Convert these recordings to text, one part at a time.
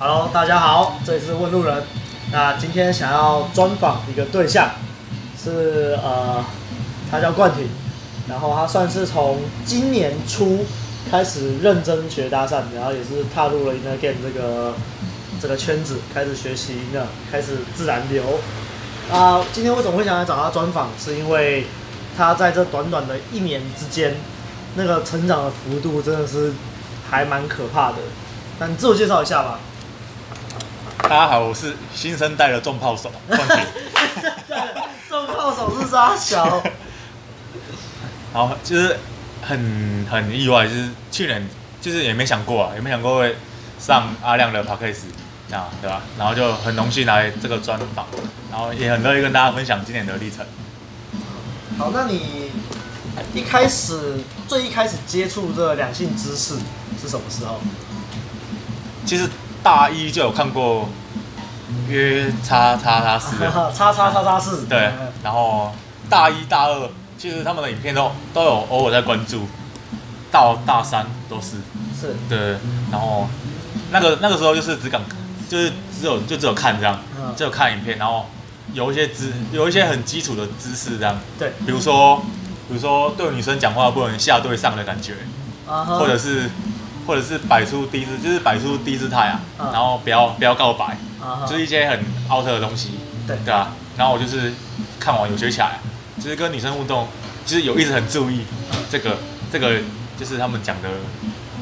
Hello，大家好，这里是问路人。那今天想要专访一个对象，是呃，他叫冠廷，然后他算是从今年初开始认真学搭讪，然后也是踏入了 Inner Game 这个这个圈子，开始学习呢，开始自然流。啊、今天为什么会想来找他专访？是因为他在这短短的一年之间，那个成长的幅度真的是还蛮可怕的。那你自我介绍一下吧。大家好，我是新生代的重炮手。重炮手是啥小？好，就是很很意外，就是去年就是也没想过啊，也没想过会上阿亮的 podcast 啊对吧？然后就很荣幸来这个专访，然后也很乐意跟大家分享今年的历程。好，那你一开始最一开始接触这个两性知识是什么时候？其实。大一就有看过约叉叉叉四，叉叉叉叉四，对。然后大一大二，其实他们的影片都都有偶尔在关注，到大三都是。是。对。然后那个那个时候就是只敢，就是只有就只有看这样，只有看影片，然后有一些知有一些很基础的知识这样。对。比如说，比如说对女生讲话不能下对上的感觉，或者是。或者是摆出低姿，就是摆出低姿态啊，然后不要不要告白，就是一些很 out 的东西，对对啊。然后我就是看完有学起来，就是跟女生互动，就是有一直很注意这个这个，就是他们讲的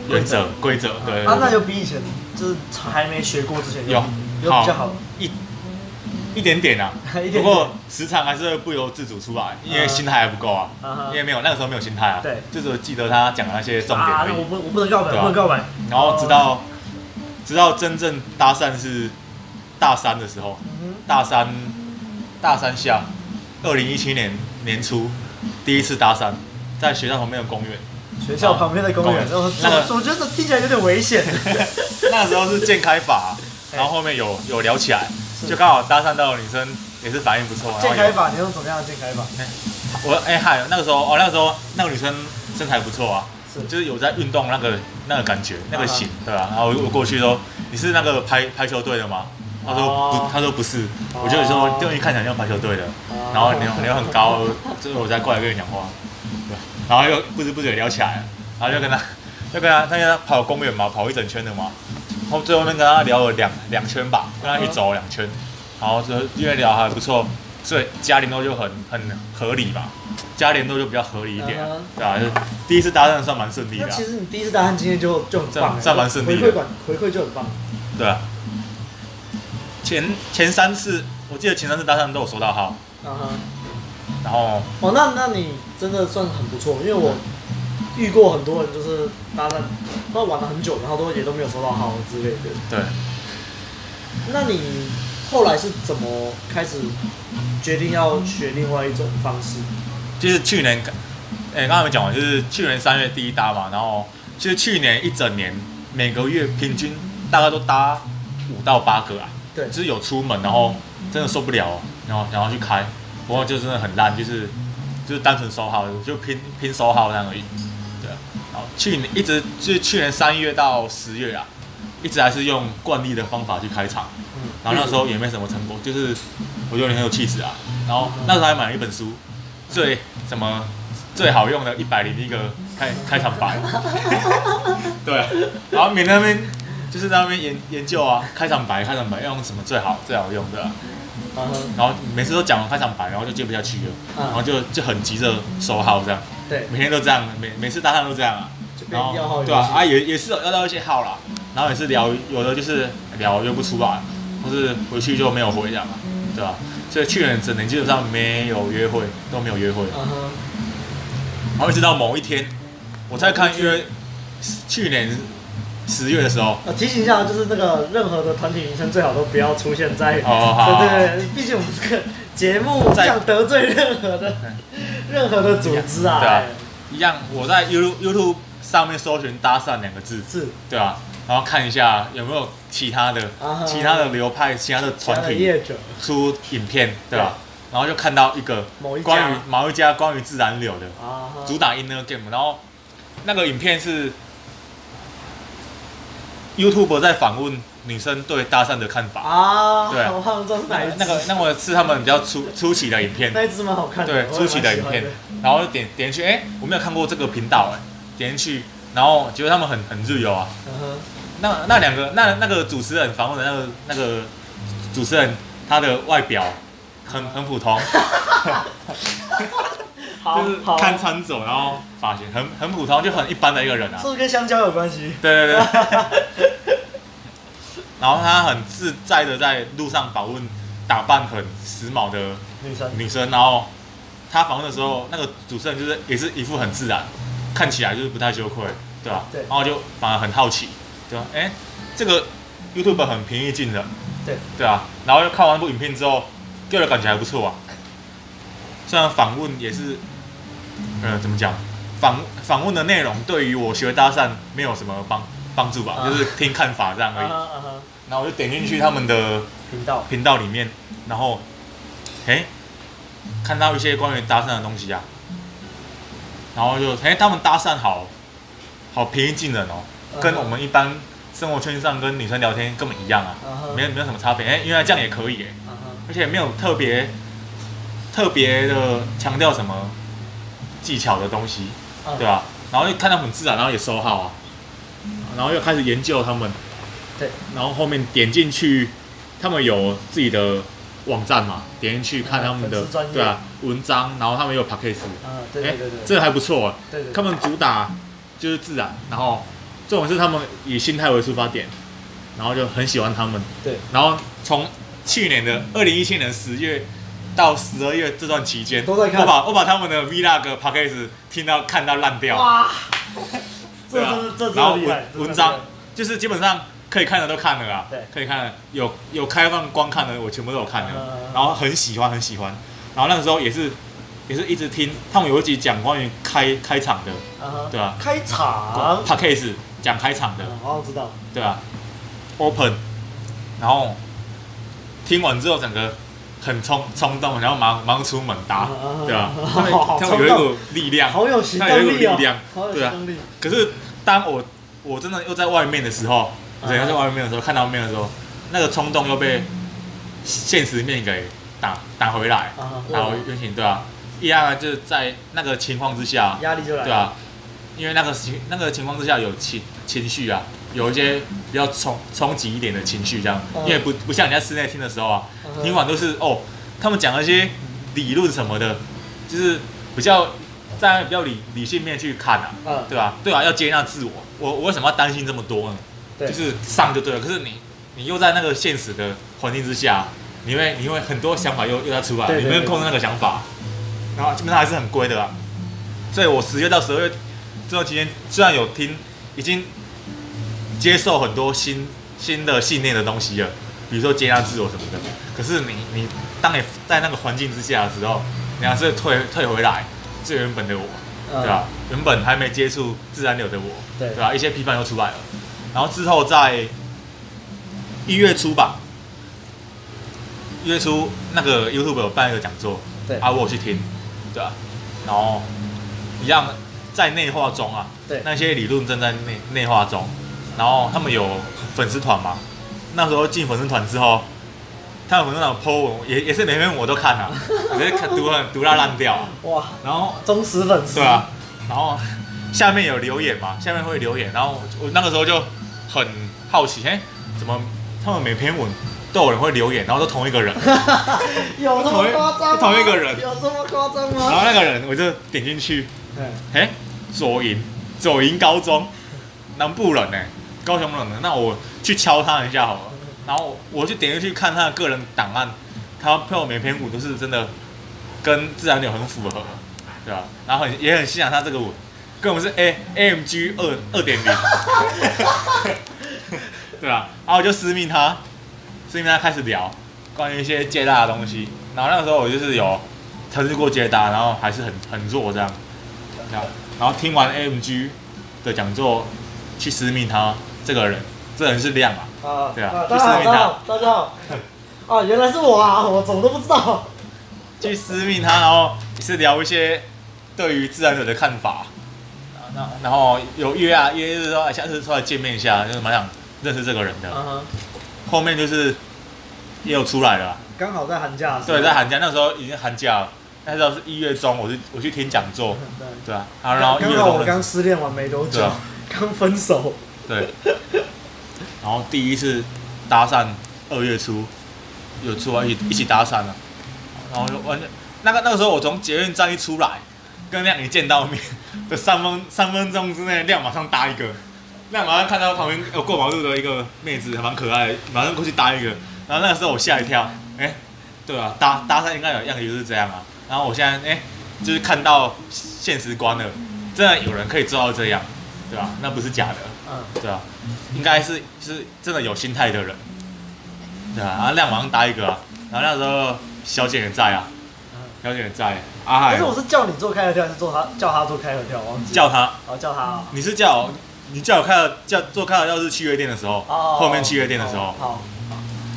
原则规则。对啊，那就比以前就是还没学过之前有有比较好一。一点点啊，不过时常还是会不由自主出来，因为心态还不够啊，因为没有那个时候没有心态啊，对，就是记得他讲的那些重点而已。我不我不能告白，不能告白。然后直到直到真正搭讪是大三的时候，大三大三下，二零一七年年初第一次搭讪，在学校旁边的公园，学校旁边的公园，那个我觉得听起来有点危险。那个时候是健开法，然后后面有有聊起来。就刚好搭讪到女生也是反应不错。健开法，你用怎么样的健开法？我哎嗨，那个时候哦，那个时候那个女生身材不错啊，是就是有在运动那个那个感觉那个型，对吧？然后我过去说，你是那个排排球队的吗？他说不，他说不是。我就说，就一看起来像排球队的，然后你你又很高，就是我再过来跟你讲话，对。然后又不知不觉聊起来了，然后就跟他就跟他，他跟他跑公园嘛，跑一整圈的嘛。然后最后面跟他聊了两两圈吧，跟他一起走两圈，然后就因为聊还不错，所以加联络就很很合理吧，加联络就比较合理一点，对吧？就第一次搭讪算蛮顺利的。那其实你第一次搭讪经验就就很棒，算蛮顺利的。回馈感回馈就很棒。对啊。前前三次，我记得前三次搭讪都有收到号。嗯哼。然后。哦，那那你真的算很不错，因为我。遇过很多人，就是搭讪，都玩了很久，然后都也都没有收到号之类的。对。那你后来是怎么开始决定要学另外一种方式？就是去年，哎，刚才没讲完，就是去年三月第一搭嘛，然后其实去年一整年每个月平均大概都搭五到八个啊。对。就是有出门，然后真的受不了，然后然后去开，不过就真的很烂，就是就是单纯收号，就拼拼收号那样而已。去年一直就是去年三月到十月啊，一直还是用惯例的方法去开场，然后那时候也没什么成果，就是我觉得你很有气质啊。然后那时候还买了一本书，最什么最好用的一百零一个开开场白，对，然后每天那边就是在那边研研究啊，开场白开场白要用什么最好最好用的，然后每次都讲完开场白，然后就接不下去了，然后就就很急着收号这样，对，每天都这样，每每次搭讪都这样啊。然后对啊，啊也也是要到一些号啦，然后也是聊，有的就是聊约不出来，或是回去就没有回这样嘛，对吧？所以去年整年基本上没有约会，都没有约会。然后一直到某一天，我在看，因为去年十月的时候，呃提醒一下，就是那个任何的团体名称最好都不要出现在，哦，对对对，毕竟我们这个节目不想得罪任何的 任何的组织啊。对啊，一样，我在 YouTube YouTube。上面搜寻“搭讪”两个字，是，对吧？然后看一下有没有其他的、其他的流派、其他的团体出影片，对吧？然后就看到一个关于某一家关于自然流的，主打 Inner Game，然后那个影片是 YouTube 在访问女生对搭讪的看法啊。对，我好像知道是哪一那个那个是他们比较初 初期的影片，那一支蛮好看的，对，初期的影片，然后点点进去，哎，我没有看过这个频道，哎，点进去，然后觉得他们很很自由啊。嗯哼。那那两个那那个主持人访问的那个那个主持人，他的外表很 很普通。就是看穿着，然后发型很很普通，就很一般的一个人啊。是不是跟香蕉有关系？对对对。然后他很自在的在路上访问打扮很时髦的女生女生，然后他访问的时候，那个主持人就是也是一副很自然，看起来就是不太羞愧，对吧？对。然后就反而很好奇，对吧？哎，这个 YouTube 很平易近人，对对啊。然后又看完那部影片之后，给我的感觉还不错啊。虽然访问也是。呃，怎么讲？访访问的内容对于我学搭讪没有什么帮帮助吧，uh, 就是听看法这样而已。Uh uh. 然后我就点进去他们的频道频道里面，然后，哎，看到一些关于搭讪的东西啊，然后就哎，他们搭讪好好平易近人哦，uh. 跟我们一般生活圈上跟女生聊天根本一样啊，uh. 没有没有什么差别。哎，原来这样也可以哎，uh. 而且没有特别特别的强调什么。技巧的东西，对吧？然后就看到很自然，然后也收号啊，然后又开始研究他们，对，然后后面点进去，他们有自己的网站嘛？点进去看他们的，对啊，文章，然后他们有 p a c k a g e 嗯，对对对，这还不错，对对，他们主打就是自然，然后这种是他们以心态为出发点，然后就很喜欢他们，对，然后从去年的二零一七年十月。到十二月这段期间，都在看。我把我把他们的 Vlog Podcast 听到看到烂掉。哇！对啊，然后文文章就是基本上可以看的都看了啊，对，可以看的有有开放观看的我全部都有看了，然后很喜欢很喜欢。然后那个时候也是也是一直听，他们有一集讲关于开开场的，对吧？开场 Podcast 讲开场的，哦，知道，对啊？Open，然后听完之后整个。很冲冲动，然后忙忙出门搭，对吧？他们他们有一股力量，好有行动力哦，对啊。可是当我我真的又在外面的时候，人家在外面的时候，看到面的时候，那个冲动又被现实面给打打回来，打回原形，对啊。一样就是在那个情况之下，压力就来了，对啊。因为那个情那个情况之下有情情绪啊。有一些比较冲冲击一点的情绪，这样，因为不不像你在室内听的时候啊，听完都是哦，他们讲了一些理论什么的，就是比较在比较理理性面去看啊，对吧？对啊，要接纳自我，我我为什么要担心这么多呢？就是上就对了，可是你你又在那个现实的环境之下，你会你会很多想法又又要出来，你没有控制那个想法，然后基本上还是很龟的啊。所以我十月到十二月这段期间，虽然有听，已经。接受很多新新的信念的东西了，比如说接纳自我什么的。可是你你当你在那个环境之下的时候，你还是退退回来最原本的我，对吧？原本还没接触自然流的我，对吧？一些批判又出来了。然后之后在一月初吧，一月初那个 YouTube 有办一个讲座，对啊，我去听，对吧？然后一样在内化中啊，对，那些理论正在内内化中。然后他们有粉丝团嘛？那时候进粉丝团之后，他们粉丝团 po 文也也是每篇我都看了，我觉得看读很读到烂掉。啊哇！然后忠实粉丝。对啊。然后下面有留言嘛？下面会留言，然后我那个时候就很好奇，哎，怎么他们每篇文都有人会留言，然后都同一个人？有这么夸张？同一个人？有这么夸张吗？然后那个人我就点进去，哎，左营左营高中南部人呢？高雄人的，那我去敲他一下好了。然后我就点进去看他的个人档案，他配我每篇舞都是真的跟自然流很符合，对吧？然后很也很欣赏他这个舞，跟我是 A M G 二二点零，对吧？然后我就私密他，私密他开始聊关于一些接搭的东西。然后那个时候我就是有尝试过接搭，然后还是很很弱这样，这样。然后听完 A M G 的讲座，去私密他。这个人，这人是亮啊，啊对啊，去私密他，大家好，啊，原来是我啊，我怎么都不知道。去私密他，然后是聊一些对于自然者的看法，然后然后有约啊约，就是说下次出来见面一下，就是蛮想认识这个人的。嗯哼。后面就是也有出来了，刚好在寒假。对，在寒假那时候已经寒假了，那时候是一月中，我去我去听讲座，对。啊，然后刚好我刚失恋完没多久，刚分手，对，然后第一次搭讪，二月初有出来一一起搭讪了，然后就完全那个那个时候我从捷运站一出来，跟亮一见到面的三分 三分钟之内，亮马上搭一个。那马上看到旁边有过马路的一个妹子，还蛮可爱，马上过去搭一个。然后那个时候我吓一跳，哎，对啊，搭搭讪应该有样子就是这样啊。然后我现在哎，就是看到现实观了，真的有人可以做到这样，对吧？那不是假的，嗯，对啊，应该是是真的有心态的人，对啊。然后亮马上搭一个啊，然后那时候小姐也在啊，小姐也在。阿海，可是我是叫你做开合跳，还是做他叫他做开合跳？忘记叫他，哦，叫他，你是叫。你叫我开了叫做开了要是七月店的时候，oh, 后面七月店的时候，好，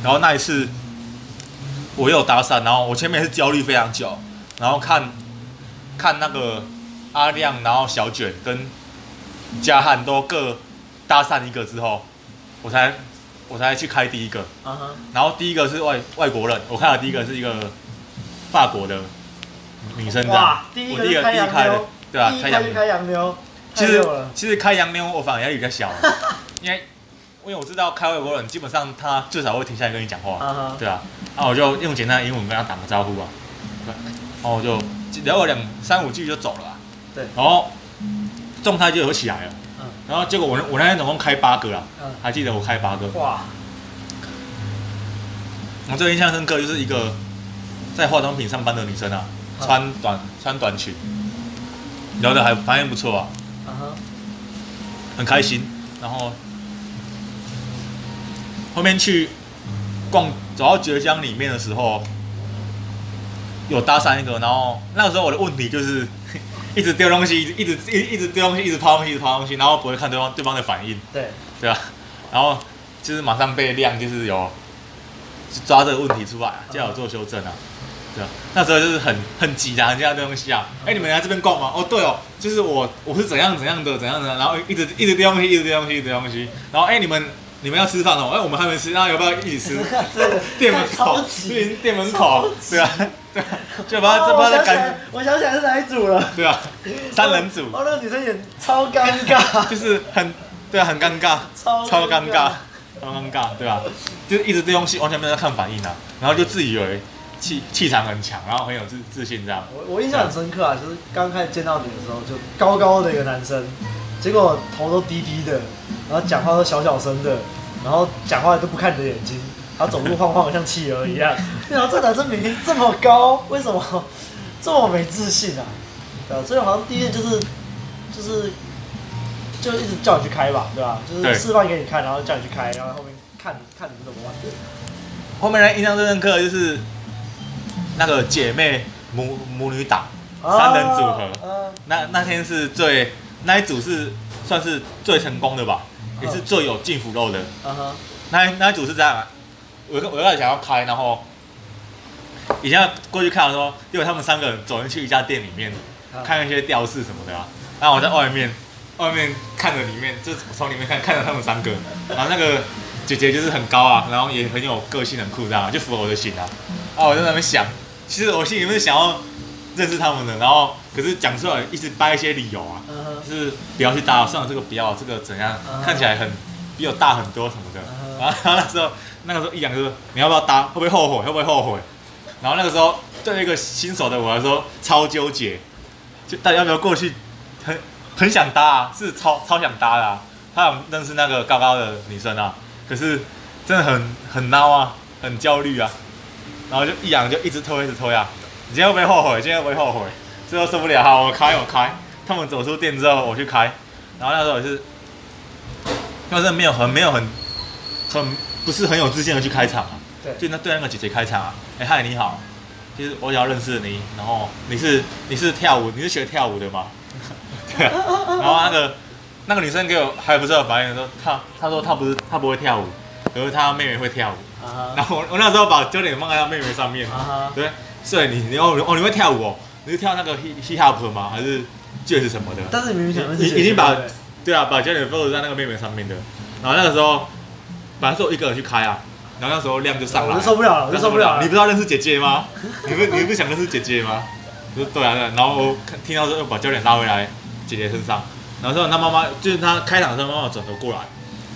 然后那一次我又有搭讪，然后我前面是焦虑非常久，然后看看那个阿亮，然后小卷跟嘉汉都各搭讪一个之后，我才我才去开第一个，uh huh. 然后第一个是外外国人，我看到第一个是一个法国的女生，哇，第一个第一开的，对啊，开洋开洋妞。其实其实开洋妞我反而压力比较小，因为因为我知道开外国人基本上他最少会停下来跟你讲话，对啊，然后我就用简单的英文跟他打个招呼啊，然后我就聊了两三五句就走了，对，然后状态就有起来了，然后结果我我那天总共开八个啊，还记得我开八个，哇，我最印象深刻就是一个在化妆品上班的女生啊，穿短穿短裙，聊得还反应不错啊。很开心，然后后面去逛，走到浙江里面的时候，有搭讪一个，然后那个时候我的问题就是一直丢东西，一直一一直丢东西，一直抛东西，一直抛东西，然后不会看对方对方的反应，对对吧？然后就是马上被亮就是有抓这个问题出来，叫我做修正啊。对，那时候就是很很急的，人家的东西啊。哎，你们来这边逛吗？哦，对哦，就是我我是怎样怎样的怎样的，然后一直一直丢东西，一直丢东西，一直丢东西。然后哎，你们你们要吃饭哦？哎，我们还没吃，那要不要一起吃？店门口，店店门口，对啊，对，就把这把他感。我想起来是哪一组了？对啊，三人组。哦，那个女生也超尴尬，就是很对啊，很尴尬，超超尴尬，超尴尬，对吧？就是一直对东西，完全没有在看反应啊，然后就自以为。气气场很强，然后很有自自信，这样。我我印象很深刻啊，就是刚开始见到你的时候，就高高的一个男生，结果头都低低的，然后讲话都小小声的，然后讲话都不看你的眼睛，他走路晃晃的像企鹅一样。然后这男生明明这么高，为什么 这么没自信啊？对啊，所以好像第一件就是就是就一直叫你去开吧，对吧？就是示范给你看，然后叫你去开，然后后面看看你们怎么玩。后面呢，印象最深刻的就是。那个姐妹母母女档三人组合，那那天是最那一组是算是最成功的吧，也是最有进腐肉的。那那一组是这样，我我刚才想要开，然后以前过去看的时候，因为他们三个人走进去一家店里面，看一些吊饰什么的啊，然后我在外面外面看着里面，就从里面看看着他们三个，然后那个姐姐就是很高啊，然后也很有个性很酷这样，就符合我的型啊，啊我在那边想。其实我心里面是想要认识他们的，然后可是讲出来一直掰一些理由啊，就是不要去打扰，算了，这个不要，这个怎样，看起来很比我大很多什么的。然后那时候那个时候一讲就说你要不要搭，会不会后悔，会不会后悔？然后那个时候对一个新手的我来说超纠结，就大家要不要过去？很很想搭啊，是超超想搭的啊。他想认识那个高高的女生啊，可是真的很很孬啊，很焦虑啊。然后就一痒就一直拖一直拖呀，你今天会不会后悔？今天会不会后悔？最后受不了，好，我开我开。他们走出店之后，我去开。然后那时候也是，那时候没有很没有很很不是很有自信的去开场啊。对。就那对那个姐姐开场啊，哎嗨你好，就是我想要认识你。然后你是你是跳舞，你是学跳舞的吗？对啊。然后那个那个女生给我还不知道反应，说她她说她不是她不会跳舞，可是她妹妹会跳舞。然后我我那时候把焦点放在她妹妹上面，对，所以你你哦哦你会跳舞哦，你是跳那个 hip hop 吗？还是爵士什么的？但是明明讲的是已经把对啊把焦点放在那个妹妹上面的。然后那个时候本来是我一个人去开啊，然后那时候量就上来了，我就受不了了，我就受不了了。你不知道认识姐姐吗？你不你不想认识姐姐吗？就对啊，然后我听到说又把焦点拉回来姐姐身上，然后之后他妈妈就是他开场的时候，妈妈转头过来，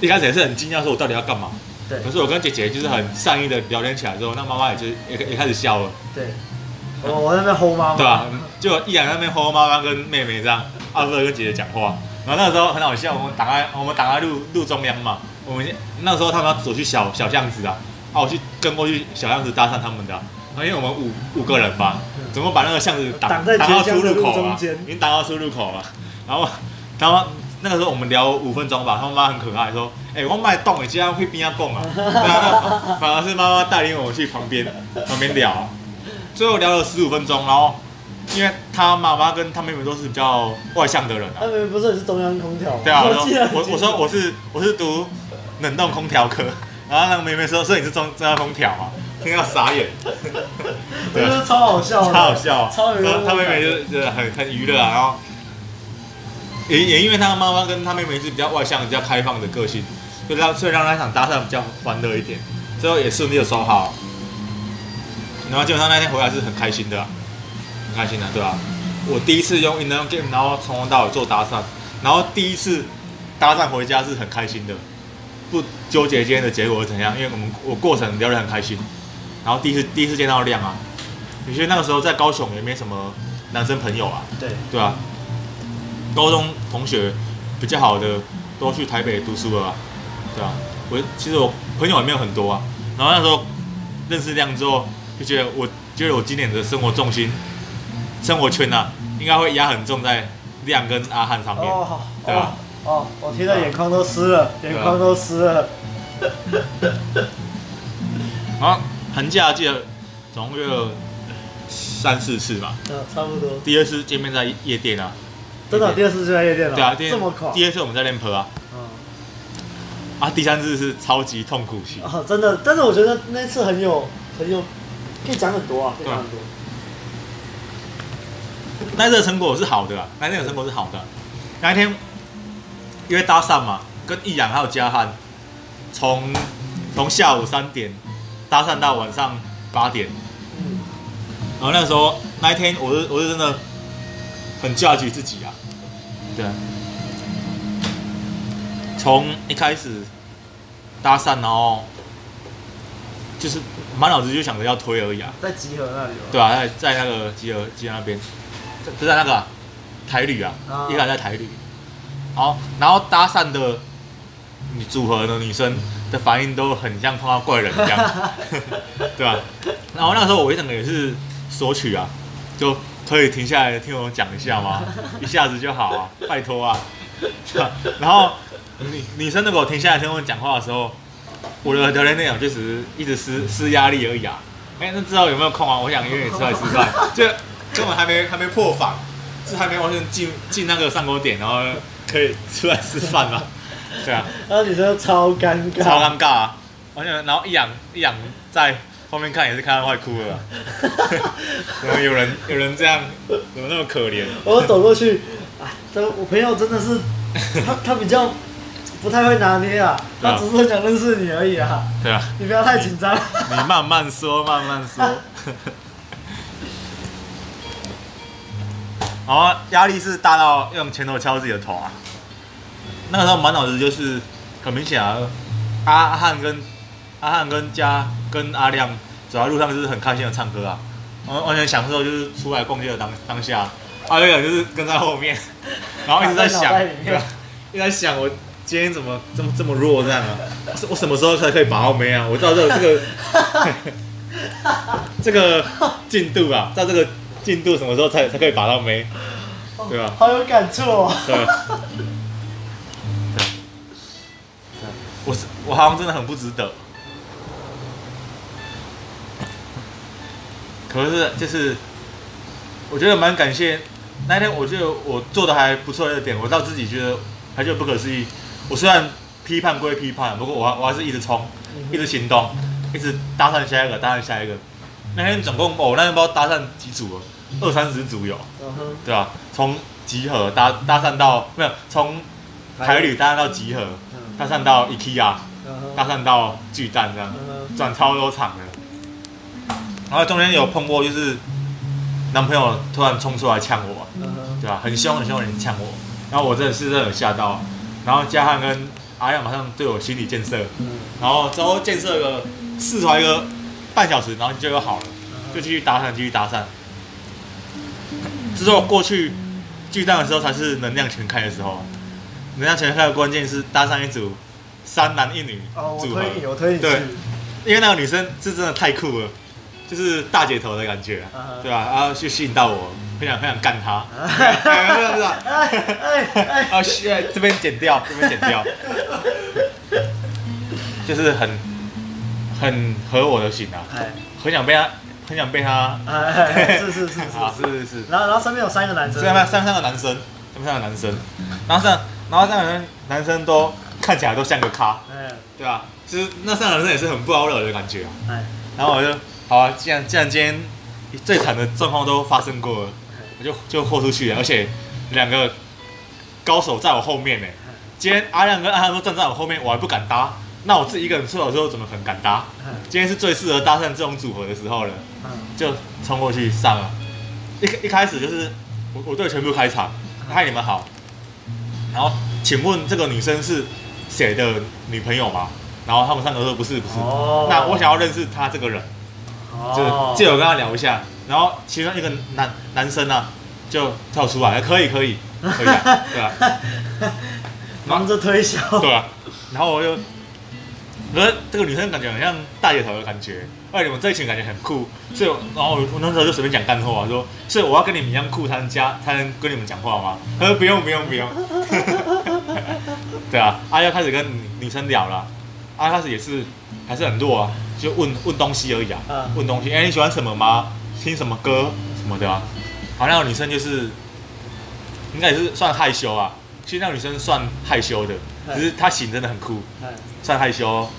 一开始也是很惊讶，说我到底要干嘛？对。可是我跟姐姐就是很善意的聊天起来之后，那妈妈也就也也开始笑了。对。我我在那边吼妈妈。对啊，就一然在那边吼妈妈跟妹妹这样，二哥跟姐姐讲话。然后那个时候很好笑，我们挡在我们挡在路路中央嘛。我们那时候他们要走去小小巷子啊，啊，我去跟过去小巷子搭讪他们的。然后因为我们五五个人吧，怎么把那个巷子挡挡到出入口了，已经挡到出入口了。然后他们那个时候我们聊五分钟吧，他妈妈很可爱，说：“哎、欸，我卖动，你竟然会边上蹦啊？” 反而是妈妈带领我去旁边旁边聊，最后聊了十五分钟，然后。因为他妈妈跟他妹妹都是比较外向的人啊。他妹妹不是也是中央空调？对啊，我我说我是我是读冷冻空调科，然后那个妹妹说，所以你是中中央空调啊，听到傻眼。对，超好笑，超好笑，超有。他妹妹就就很很娱乐啊，然后也也因为他妈妈跟他妹妹是比较外向、比较开放的个性，所以让所以让那场搭讪比较欢乐一点，最后也顺利的收好。然后基本上那天回来是很开心的啊。很开心的，对吧、啊？我第一次用 In the game，然后从头到尾做搭讪，然后第一次搭讪回家是很开心的，不纠结今天的结果是怎样，因为我们我过程聊得很开心。然后第一次第一次见到亮啊，有些那个时候在高雄也没什么男生朋友啊，对对啊，高中同学比较好的都去台北读书了、啊，对啊，我其实我朋友也没有很多啊。然后那时候认识亮之后，就觉得我觉得我今年的生活重心。生活圈啊，应该会压很重在亮跟阿汉上面，哦、对吧？哦，我听到眼眶都湿了，眼眶都湿了。好，寒假记得总共有三四次吧？嗯，差不多。第二次见面在夜店啊，真的？第二次就在夜店了？对啊，这么快？第二次我们在练坡啊。嗯。啊，第三次是超级痛苦型。啊，真的，但是我觉得那次很有很有，可以讲很多啊，可以讲很多。那这个成果是好的，那这个成果是好的。那一天因为搭讪嘛，跟易阳还有嘉汉，从从下午三点搭讪到晚上八点。然后那个时候那一天，我是我是真的很 judge 自己啊。对。从一开始搭讪，然后就是满脑子就想着要推而已啊。在集合那里。对啊，在在那个集合集合那边。就在那个、啊、台旅啊，一个人在台旅，好，然后搭讪的你组合的女生的反应都很像碰到怪人一样，对吧？然后那个时候我一整个也是索取啊，就可以停下来听我讲一下吗？一下子就好啊，拜托啊，然后女女生如果停下来听我讲话的时候，我的聊天内容就只是一直施施压力而已啊。哎，那知道有没有空啊？我想约你出来吃饭，就。根本还没还没破防，是还没完全进进那个上钩点，然后可以出来吃饭吗？对啊，然后你说超尴尬，超尴尬啊！完全，然后一仰一仰在后面看也是看到快哭了，怎么有人有人这样，怎么那么可怜？我走过去，啊，这我朋友真的是他他比较不太会拿捏啊，他只是很想认识你而已啊。对啊，你不要太紧张，你慢慢说，慢慢说。然后压力是大到用拳头敲自己的头啊！那个时候满脑子就是很明显啊，阿汉跟阿汉跟嘉跟阿亮走在路上就是很开心的唱歌啊，完完全享受就是出来逛街的当当下。阿亮就是跟在后面，然后一直在想，对吧？一直在想我今天怎么这么这么弱这样啊？我什么时候才可以把到妹啊？我知道这个这个 这个进度啊，在这个。进度什么时候才才可以把到没，对吧？好有感触哦。对。我是我好像真的很不值得。可是就是，我觉得蛮感谢那天，我觉得我做的还不错的一点，我倒自己觉得还觉得不可思议。我虽然批判归批判，不过我还我还是一直冲，一直行动，一直搭讪下一个，搭讪下一个。那天总共哦，那天不知道搭讪几组了。二三十组有，对吧、啊？从集合搭搭讪到没有，从台旅搭讪到集合，搭讪到 IKEA，搭讪到巨蛋这样，转超多场的。然后中间有碰过，就是男朋友突然冲出来呛我，对吧？很凶很凶的人呛我，然后我真的是真的有吓到。然后嘉汉跟阿亮马上对我心理建设，然后之后建设个试团一个半小时，然后就又好了，就继续搭讪继续搭讪。之后过去巨蛋的时候才是能量全开的时候，能量全开的关键是搭上一组三男一女组。对，因为那个女生是真的太酷了，就是大姐头的感觉，对吧？然后就吸引到我，很想很想干她。哎 哎哎！啊，这边剪掉，这边剪掉，就是很很合我的心啊，很想被他。很想被他，是是是是啊，是是是。然后然后身边有三个男生，身边三三个男生，身边三个男生，然后这样，然后三个男男生都看起来都像个咖，对啊？其实那三个男生也是很不好惹的感觉啊。然后我就，好啊，既然既然今天最惨的状况都发生过了，我就就豁出去了，而且两个高手在我后面呢。今天阿亮跟阿汉都站在我后面，我还不敢搭。那我自己一个人出来的时候，怎么可能敢搭？今天是最适合搭讪这种组合的时候了，就冲过去上了。一一开始就是我我队全部开场，嗨，你们好。然后请问这个女生是谁的女朋友吗？然后他们三个说不是不是。那我想要认识她这个人，就借我跟她聊一下。然后其中一个男男生呢、啊，就跳出来，可以可以可以啊，对啊。忙着推销。对啊，然后我就。可是这个女生感觉很像大姐头的感觉，哎，你们这一群感觉很酷，所以，然后我那时候就随便讲干话，说，所以我要跟你们一样酷才能加，才能跟你们讲话吗？他说不用不用不用，对啊，阿、啊、要开始跟女生聊了，阿、啊、开始也是还是很弱啊，就问问东西而已啊，问东西，哎，你喜欢什么吗？听什么歌什么的啊？好，那个女生就是应该也是算害羞啊，其实那个女生算害羞的，只是她型真的很酷，算害羞。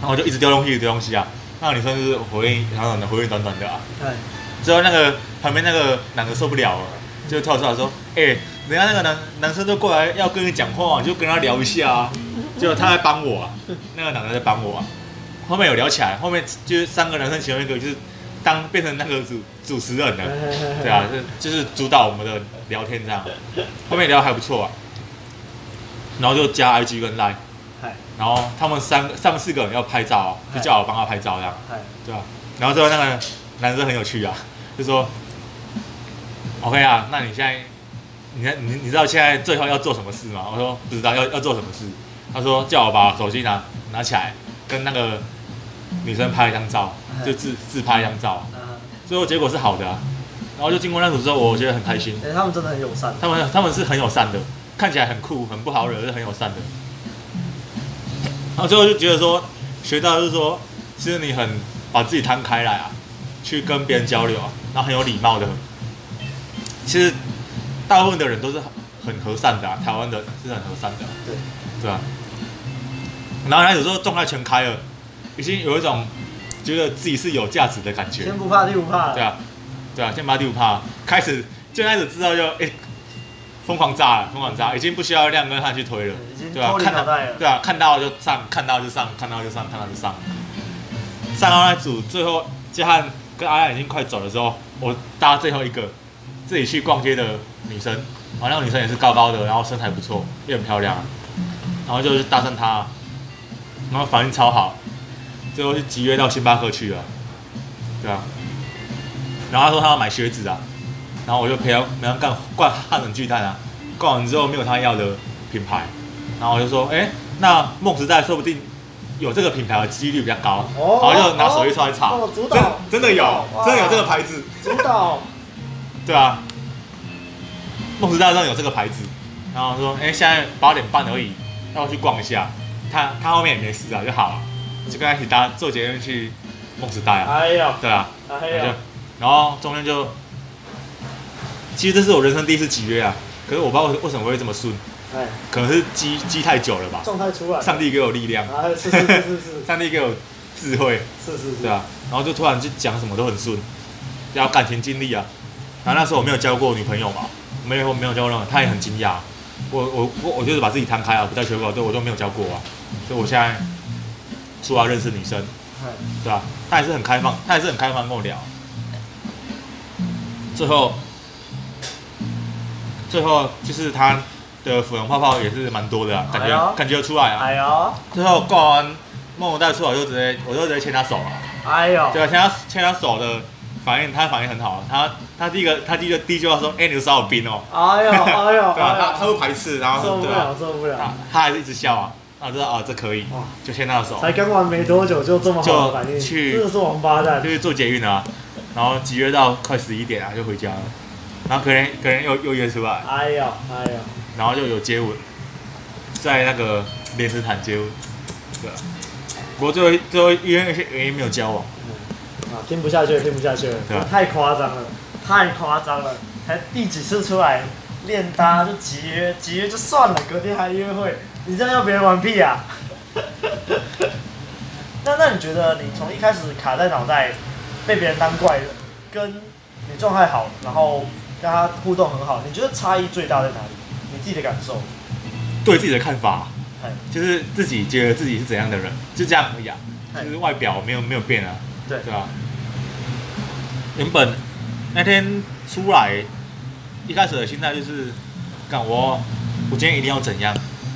然后就一直丢东西，丢东西啊！那个女生就是回应，然后呢回应短短的啊。对。之后那个旁边那个男的受不了了，就跳出来说：“哎，人家那个男男生都过来要跟你讲话，你就跟他聊一下啊。”结果他在帮我啊，那个男的在帮我啊。后面有聊起来，后面就是三个男生其中一个就是当变成那个主主持人了，对啊，就就是主导我们的聊天这样。后面聊还不错啊。然后就加 IG 跟 Line。然后他们三个、他们四个人要拍照，就叫我帮他拍照这样，对吧？然后最后那个男生很有趣啊，就说：“OK 啊，那你现在，你看你你知道现在最后要做什么事吗？”我说：“不知道，要要做什么事？”他说：“叫我把手机拿拿起来，跟那个女生拍一张照，就自自拍一张照。”最后结果是好的啊。然后就经过那组之后，我觉得很开心。他们真的很友善。他们他们是很友善的，看起来很酷，很不好惹，是很友善的。然后最后就觉得说，学到就是说，其实你很把自己摊开来啊，去跟别人交流啊，然后很有礼貌的。其实大部分的人都是很和善的啊，台湾的是很和善的。对，对啊？然后他有时候状态全开了，已经有一种觉得自己是有价值的感觉。天不怕地不怕。对啊，对啊，天不怕地不怕。开始就开始知道就哎。疯狂炸了，疯狂炸，已经不需要亮哥他去推了，对吧？看到，对啊，看到就上，看到就上，看到就上，看到就上。上到那组，最后杰汉跟阿亮已经快走的时候，我搭最后一个自己去逛街的女生，然后那个女生也是高高的，然后身材不错，也很漂亮，然后就去搭讪她，然后反应超好，最后就集约到星巴克去了，对啊，然后他说他要买靴子啊。然后我就陪他，陪他干逛汉神巨蛋啊，逛完之后没有他要的品牌，然后我就说，哎，那梦时代说不定有这个品牌的几率比较高，然后就拿手机出来查，真真的有，真的有这个牌子，主导，对啊，梦时代上有这个牌子，然后说，哎，现在八点半而已，让我去逛一下，他他后面也没事啊，就好了，就跟他一起搭坐捷运去梦时代啊，哎呀，对啊，然后中间就。其实这是我人生第一次集约啊，可是我不知道为什么会这么顺，哎，可能是积积太久了吧。状态出来，上帝给我力量，是是是是，上帝给我智慧，是是是，对啊，然后就突然就讲什么都很顺，然后感情经历啊，然后那时候我没有交过女朋友嘛，没有没有交过任何，他也很惊讶，我我我我就是把自己摊开啊，不带学过，对我都没有交过啊，所以我现在出来认识女生，对吧、啊？他也是很开放，他也是很开放跟我聊。最后，最后就是他的粉红泡泡也是蛮多的、啊，感觉、哎、感觉出来啊。哎呦！最后挂完梦带出来，我就直接我就直接牵他手了。哎呦！对啊，牵他牵他手的。反应他反应很好，他他第一个他第一个第一句话说：“哎、欸，你有少有冰哦。”哎呦 哎呦，对啊，他他会排斥，然后受不了受不了，他还是一直笑啊，啊，知道啊，这可以，就牵他的手。才刚玩没多久就这么好的反应，去真的是王八蛋。就是坐捷运啊，然后集约到快十一点啊，就回家了，然后可能可能又又约出来，哎呦哎呦，然后又有接吻，在那个莲池潭接吻，对啊，不过最后最后因为一些原因没有交往。啊，听不下去了，听不下去了，啊、太夸张了，太夸张了，才第几次出来练搭就集约，集约就算了，隔天还约会，你这样要别人玩屁啊？那那你觉得你从一开始卡在脑袋，被别人当怪人，跟你状态好，然后跟他互动很好，你觉得差异最大在哪里？你自己的感受？对自己的看法，就是自己觉得自己是怎样的人，就这样而已啊，就是外表没有没有变啊。对对啊，原本那天出来，一开始的心态就是，干我，我今天一定要怎样，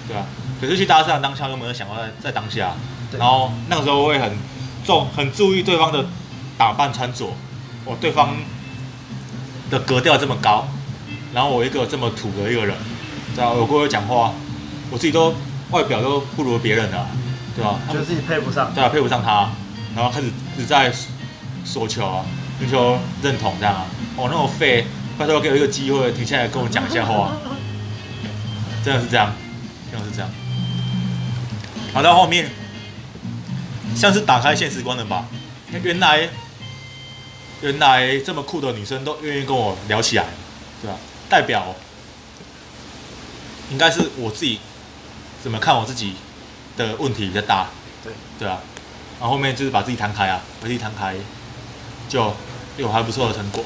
对啊。可是去搭讪当下又没有想到在在当下，然后那个时候会很重很注意对方的打扮穿着，我对方的格调这么高，然后我一个这么土的一个人，对啊，我过去讲话，我自己都外表都不如别人的，对吧？觉得自己配不上，对啊，配不上他。然后开始只在索求啊，寻求认同这样啊。哦，那么废，拜托给我一个机会停下来跟我讲一下话。真的是这样，真的是这样。好，到后面像是打开现实观了吧？原来原来这么酷的女生都愿意跟我聊起来，对吧？代表应该是我自己怎么看我自己的问题比较大，对对啊。然后后面就是把自己摊开啊，把自己摊开，就有还不错的成果。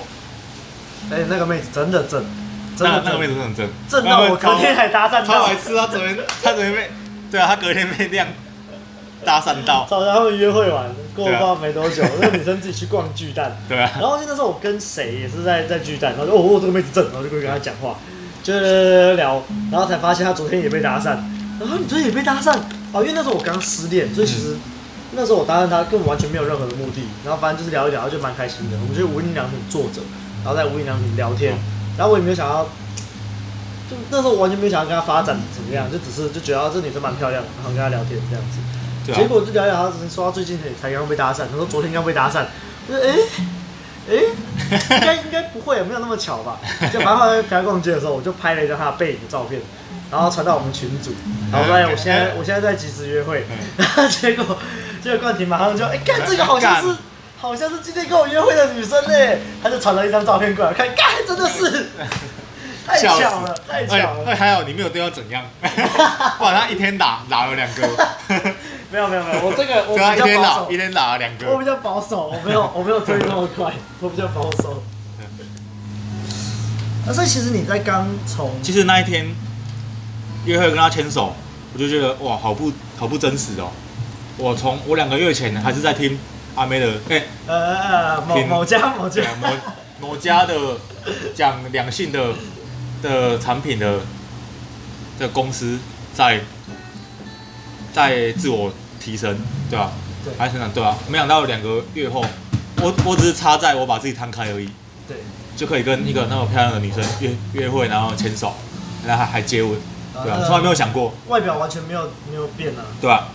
哎、欸，那个妹子真的正，真的那个妹子真的正，正到我隔天还搭讪到。超白痴啊！昨天他昨天被，对啊，他隔天被这样搭讪到。早上他们约会完过了没多久，那个女生自己去逛巨蛋。对啊。然后那时候我跟谁也是在在巨蛋，然后就哦，哦这个妹子正，然后就跟她讲话，就聊，然后才发现她昨天也被搭讪。然后你昨天也被搭讪？哦，因为那时候我刚失恋，所以其实。嗯那时候我搭讪她，根本完全没有任何的目的，然后反正就是聊一聊，就蛮开心的。我们就无印良品坐着，然后在无印良品聊天，然后我也没有想要，就那时候我完全没有想要跟她发展怎么样，就只是就觉得这女生蛮漂亮的，然后跟她聊天这样子。结果就聊聊，他只是说他最近才刚刚被搭讪，他说昨天刚被搭讪，我说哎哎，应该应该不会，没有那么巧吧？就反正后来陪他逛街的时候，我就拍了一张他的背影的照片，然后传到我们群组，然后说哎我现在我现在在即时约会，然后 结果。这个冠廷马上就哎，看这个好像是好像是今天跟我约会的女生呢，他就传了一张照片过来，看，干真的是。太巧了，太巧了。哎，还好你没有对他怎样，不然他一天打打了两个。没有没有没有，我这个 我比较保守，一天打了两个。我比较保守，我没有 我没有推那么快，我比较保守。那所以其实你在刚从，其实那一天约会跟他牵手，我就觉得哇，好不好不真实哦。我从我两个月前还是在听阿妹的，哎、欸，呃呃某某家某家某某家的讲两性的的产品的的公司在在自我提升，对吧？对，还成长，对吧？没想到两个月后，我我只是差在我把自己摊开而已，对，就可以跟一个那么漂亮的女生约约会，然后牵手，然后还还接吻，对吧？从来没有想过，外表完全没有没有变啊，对吧？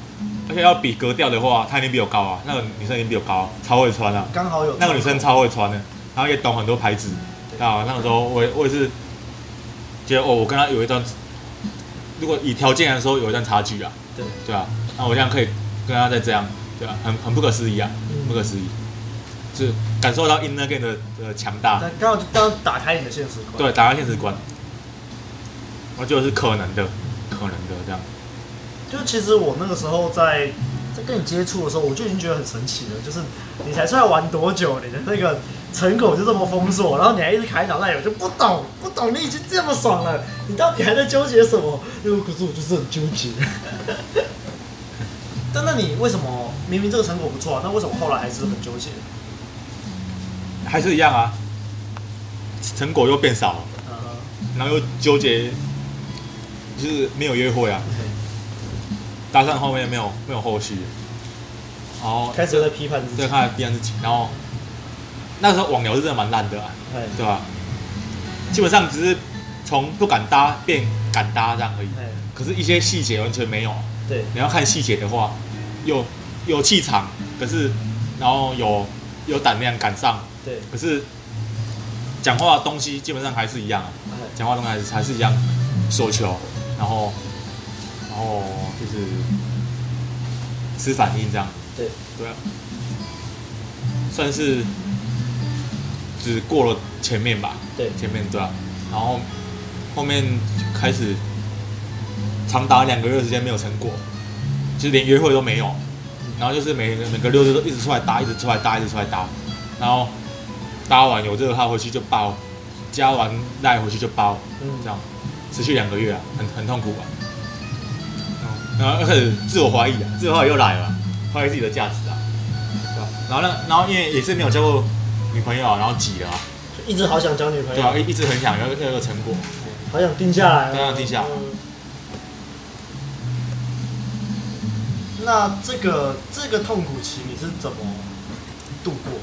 而且要比格调的话，她一定比我高啊。那个女生一定比我高，超会穿啊。刚好有那个女生超会穿的，然后也懂很多牌子啊。那个时候我我也是觉得哦，我跟她有一段，如果以条件来说有一段差距啊。对对啊，那我这样可以跟他再这样，对啊？很很不可思议啊，不可思议，是感受到 inner game 的的强大。刚好刚打开你的现实观。对，打开现实观，我觉得是可能的，可能的这样。就其实我那个时候在在跟你接触的时候，我就已经觉得很神奇了。就是你才出来玩多久，你的那个成果就这么封锁，然后你还一直开脑袋，我就不懂，不懂你已经这么爽了，你到底还在纠结什么？因为可是我就是很纠结。但那你为什么明明这个成果不错啊，那为什么后来还是很纠结？还是一样啊，成果又变少了，然后又纠结，就是没有约会啊。搭讪后面没有没有后续，然后开始在批判自己，对，开始批判自己，然后那时候网聊是真的蛮烂的啊，对吧？基本上只是从不敢搭变敢搭这样而已，可是一些细节完全没有。对，你要看细节的话，有有气场，可是然后有有胆量敢上，对，可是讲话的东西基本上还是一样，讲话东西还是还是一样，所求，然后。然后就是吃反应这样，对。对啊，算是只过了前面吧，对。前面对啊，然后后面开始长达两个月时间没有成果，其实连约会都没有，然后就是每每个六日都一直出来搭，一直出来搭，一直出来搭，然后搭完有这个他回去就包，加完赖回去就包，嗯，这样持续两个月啊，很很痛苦啊。然后开始自我怀疑啊，自我怀疑又来了，怀疑自己的价值啊，然后呢，然后因为也是没有交过女朋友啊，然后挤了啊，一直好想交女朋友，对啊，一一直很想要要有个成果，好想定下来，好想定下来。那这个这个痛苦期你是怎么度过？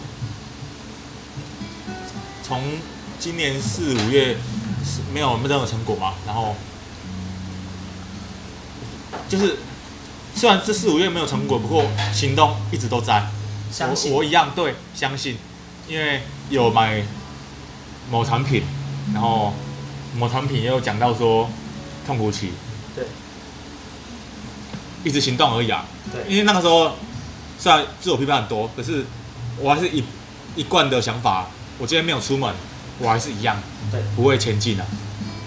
从今年四五月是没有没有任何成果嘛，然后。就是，虽然这四五月没有成果，不过行动一直都在。相信我，我一样对，相信，因为有买某产品，然后某产品也有讲到说痛苦期，对，一直行动而已啊。对，因为那个时候虽然自我批判很多，可是我还是一一贯的想法，我今天没有出门，我还是一样，对，不会前进啊。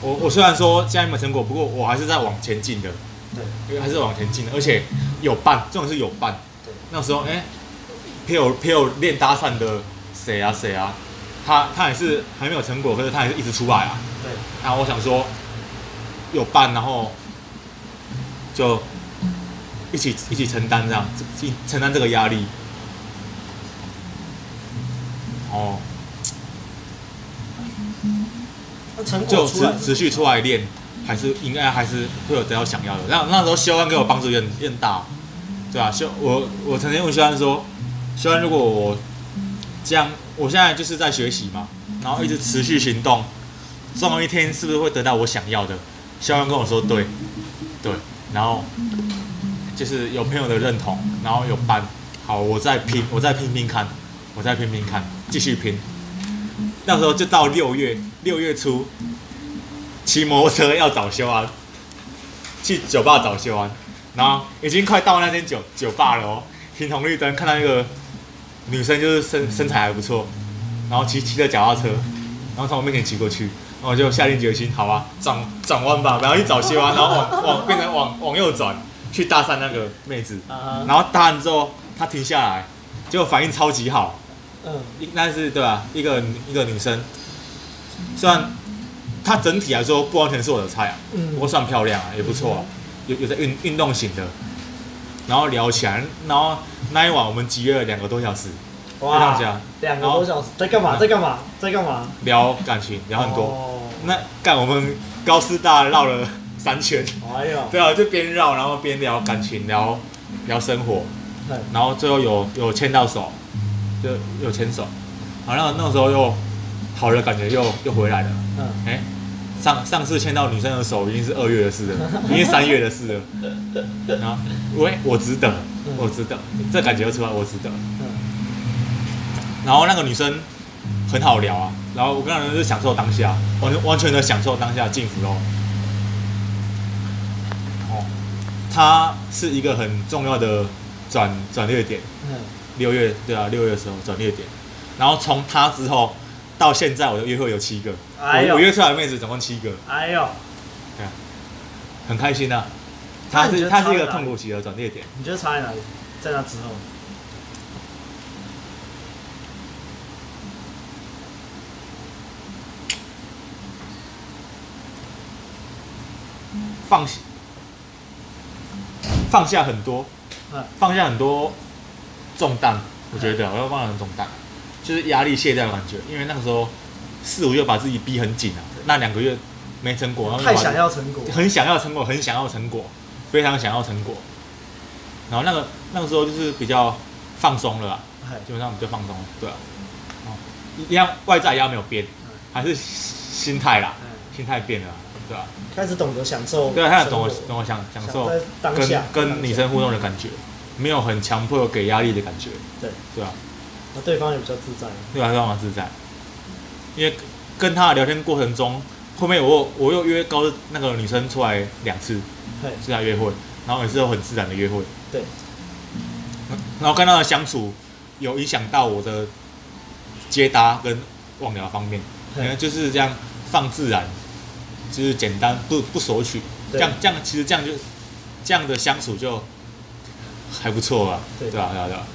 我我虽然说现在没有成果，不过我还是在往前进的。对，因为还是往前进的，而且有伴，这种是有伴。对，那时候哎、欸，陪我陪我练搭讪的谁啊谁啊，他他也是还没有成果，可是他也是一直出来啊。对，然后我想说有伴，然后就一起一起承担这样，承承担这个压力。哦，就持持续出来练。还是应该还是会有得到想要的。那那时候修安给我帮助也很也很大，对啊？修我我曾经问修安说，修安如果我这样，我现在就是在学习嘛，然后一直持续行动，总有一天是不是会得到我想要的？修安跟我说对，对，然后就是有朋友的认同，然后有班，好，我再拼，我再拼拼看，我再拼拼看，继续拼。那时候就到六月，六月初。骑摩托车要找修安，去酒吧找修安，然后已经快到那间酒酒吧了哦。停红绿灯，看到一个女生就是身身材还不错，然后骑骑着脚踏车，然后从我面前骑过去，然后我就下定决心，好吧，转转弯吧，然后去找修安，然后往往变成往往右转，去搭讪那个妹子，然后搭完之后，她停下来，结果反应超级好，嗯，那是对吧？一个一个女生，虽然。她整体来说不完全是我的菜啊，不过算漂亮啊，也不错啊，有有在运运动型的，然后聊起来，然后那一晚我们集约了两个多小时，哇，两个多小时在干嘛？在干嘛？在干嘛？聊感情，聊很多。那干我们高师大绕了三圈，哎呦，对啊，就边绕然后边聊感情，聊聊生活，然后最后有有牵到手，就有牵手，好，那那时候又好的感觉又又回来了，嗯，哎。上上次牵到女生的手已经是二月的事了，已经三月的事了。然后，喂，我值得，我值得，这感觉就出来，我值得。然后那个女生很好聊啊，然后我跟她是享受当下，完完全的享受当下，幸福哦。哦，她是一个很重要的转转捩点。六月对啊，六月的时候转捩点。然后从她之后。到现在我的约会有七个，哎、我我约出来的妹子总共七个，哎呦，对啊很开心啊。他是他是一个痛苦期的转捩点。你觉得差在哪里？在那之后，放下，放下很多，放下很多重担，我觉得我要放下很重担，就是压力卸掉的感觉。因为那个时候四五月把自己逼很紧啊，那两个月没成果，太想要成果，很想要成果，很想要成果，非常想要成果。然后那个那个时候就是比较放松了，基本上比较放松，对啊，一样外在一样没有变，还是心态啦，心态变了。对吧？开始懂得享受，对，开始懂得懂得享享受跟跟女生互动的感觉，没有很强迫给压力的感觉，对对啊？那对方也比较自在，对啊，对方自在，因为跟他的聊天过程中，后面我我又约高那个女生出来两次，对，是他约会，然后也是有很自然的约会，对，然后跟他的相处有影响到我的接搭跟网聊方面，可能就是这样放自然。就是简单不不索取，这样这样其实这样就这样的相处就还不错吧，对吧？对吧？对吧？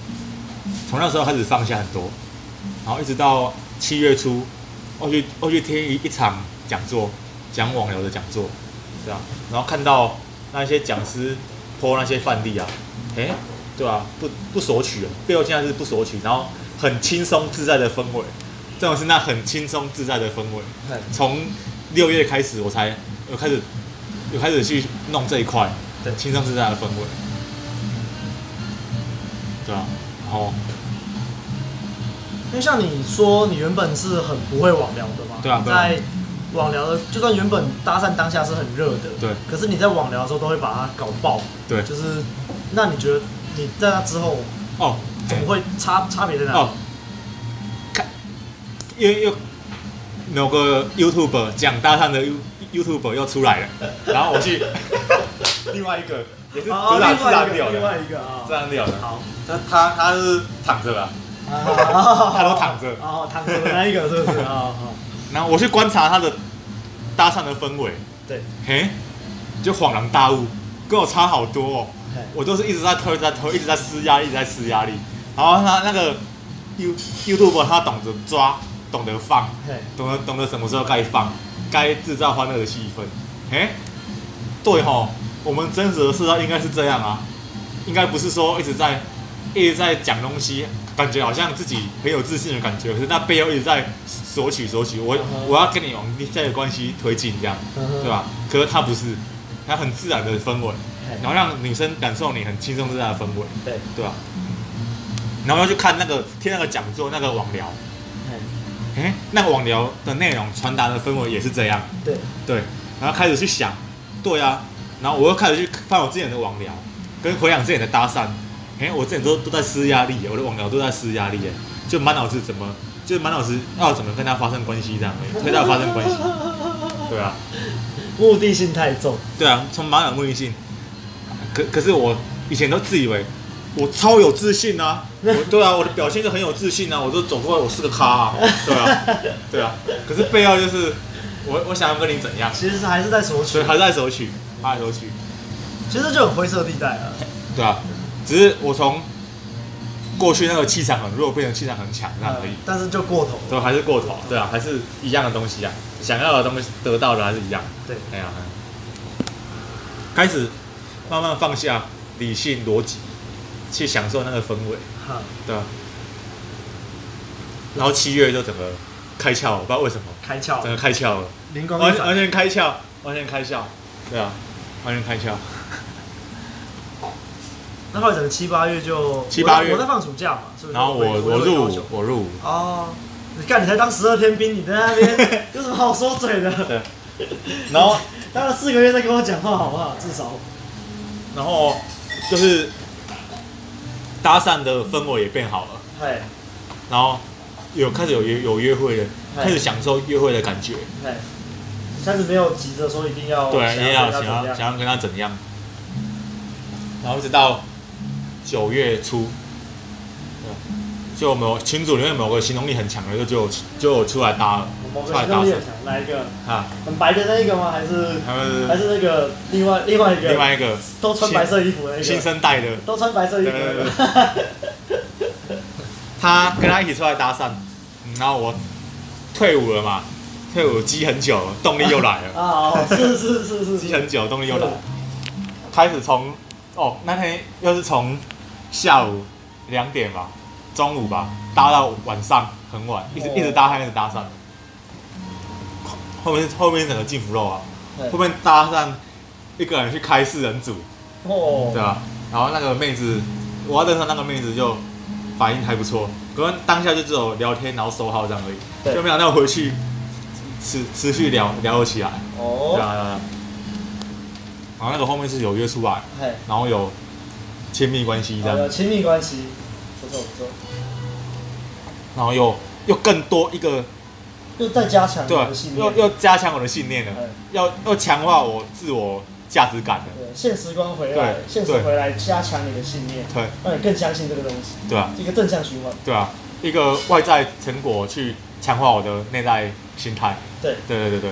从那时候开始放下很多，然后一直到七月初，我去我去听一一场讲座，讲网聊的讲座，对吧？然后看到那些讲师 po 那些范例啊，哎，对吧？不不索取了，背后现在是不索取，然后很轻松自在的氛围，这种是那很轻松自在的氛围，从。六月开始，我才有开始有开始去弄这一块，对，轻松自在的氛围，对啊，然后，因为像你说，你原本是很不会网聊的嘛，对啊，在网聊的，就算原本搭讪当下是很热的，对，可是你在网聊的时候都会把它搞爆，对，就是，那你觉得你在那之后，哦，怎么会差差别在哪里？哦，看，因为又。某个 YouTuber 讲搭讪的 YouTuber 又出来了，然后我去 另外一个也是自然自然聊的，另外一个啊，自然聊的。好，他他他是躺着吧？他都躺着。哦，躺着的那一个是不是？啊然后我去观察他的搭讪的氛围，对，嘿，就恍然大悟，跟我差好多哦。我都是一直在推，在推，一直在施压力，一直在施压力。然后他那个 You YouTuber 他懂得抓。懂得放，懂得懂得什么时候该放，该制造欢乐的气氛。哎，对吼，我们真实的世道应该是这样啊，应该不是说一直在一直在讲东西，感觉好像自己很有自信的感觉，可是那背后一直在索取索取。我我要跟你往内在的关系推进，这样对吧？可是他不是，他很自然的氛围，然后让女生感受你很轻松自在的氛围，对对吧？然后要去看那个听那个讲座那个网聊。哎，那个网聊的内容传达的氛围也是这样。对对，然后开始去想，对啊，然后我又开始去翻我之前的网聊，跟回想之前的搭讪。哎，我之前都都在施压力，我的网聊都在施压力，就满脑子怎么，就满脑子要怎么跟他发生关系这样，推他发生关系。对啊，目的性太重。对啊，充满了目的性。可可是我以前都自以为。我超有自信啊！我对啊，我的表现就很有自信啊！我都走过来，我是个咖啊！对啊，对啊。可是背后就是我，我想要跟你怎样？其实还是在索取，对，还是在索取，还在索取。其实就很灰色地带啊。对啊，只是我从过去那个气场很弱，变成气场很强这样而已。但是就过头。对，还是过头。对啊，还是一样的东西啊，想要的东西得到的还是一样。对，哎呀，开始慢慢放下理性逻辑。去享受那个氛围，哈对啊。然后七月就整个开窍，我不知道为什么开窍，整个开窍了，灵光完完全开窍，完全开窍，对啊，完全开窍。那后来整个七八月就七八月，我在放暑假嘛，是不是？然后我我入伍，我入伍。哦，你看你才当十二天兵，你在那边有什么好说嘴的？对。然后 当了四个月再跟我讲话好不好？至少。然后就是。搭讪的氛围也变好了，对，然后有开始有约有约会了，开始享受约会的感觉，对，开始没有急着说一定要，对，也要想要想要跟他怎样，然后一直到九月初，就某群组里面某个行动力很强的，就就就出来搭了，出来搭。哪一个？啊，很白的那一个吗？还是还是那个另外另外一个？另外一个都穿白色衣服的那个新生代的，都穿白色衣服的。他跟他一起出来搭讪，然后我退伍了嘛，退伍积很久了，动力又来了。啊，是是是是，积很久，动力又来了。开始从哦，那天又是从下午两点吧。中午吧，搭到晚上很晚，一直一直搭，一直搭讪。后面后面整个进福肉啊，后面搭上一个人去开四人组，哦，对吧？然后那个妹子，我要认识那个妹子就反应还不错，可能当下就只有聊天，然后收号这样而已，就没想到回去持持续聊聊了起来。哦。然后那个后面是有约出来，然后有亲密关系这样，有亲密关系。不错不错，然后又又更多一个，又再加强，对，又又加强我的信念了，要要强化我自我价值感的，对，现实观回来，现实回来加强你的信念，对，让你更相信这个东西，对啊，一个正向循环，对啊，一个外在成果去强化我的内在心态，对，对对对对，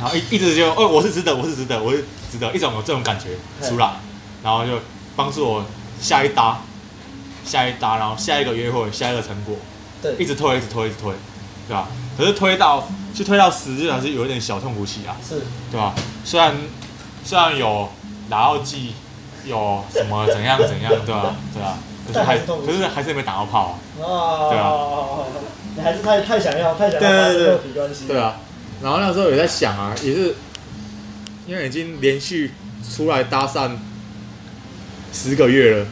然后一一直就哦，我是值得，我是值得，我是值得，一种有这种感觉出来，然后就帮助我下一搭。下一搭，然后下一个约会，下一个成果，对，一直推，一直推，一直推，对吧？可是推到，就推到十日还是有一点小痛苦期啊，是，对吧？虽然虽然有打到季，有什么怎样怎样，对吧？对吧？可是还可是还是没打到炮啊，哦，对啊，你还是太太想要，太想要发生肉体关系，对啊。然后那时候也在想啊，也是因为已经连续出来搭讪十个月了。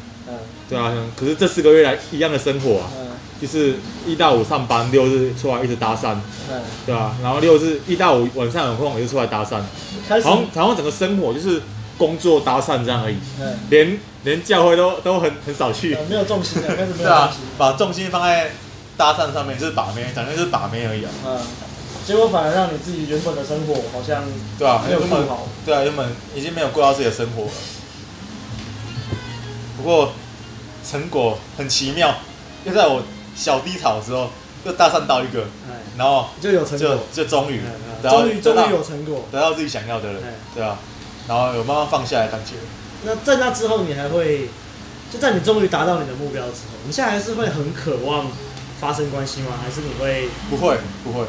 对啊，可是这四个月来一样的生活啊，嗯、就是一到五上班，六日出来一直搭讪，嗯、对、啊？然后六日一到五晚上有空也就出来搭讪，好像好像整个生活就是工作搭讪这样而已，嗯、连连教会都都很很少去，嗯、没有重心的，开始没有重心，啊，把重心放在搭讪上面，就是把妹，反正就是把妹而已啊。嗯，结果反而让你自己原本的生活好像对啊，没有更好，对啊，原本已经没有过到自己的生活了。不过。成果很奇妙，就在我小低潮的时候，又搭讪到一个，然后就有成果，就终于，终于终于有成果，得到自己想要的了，对啊，然后有慢慢放下来感觉。那在那之后，你还会，就在你终于达到你的目标之后，你现在还是会很渴望发生关系吗？还是你会？不会，不会。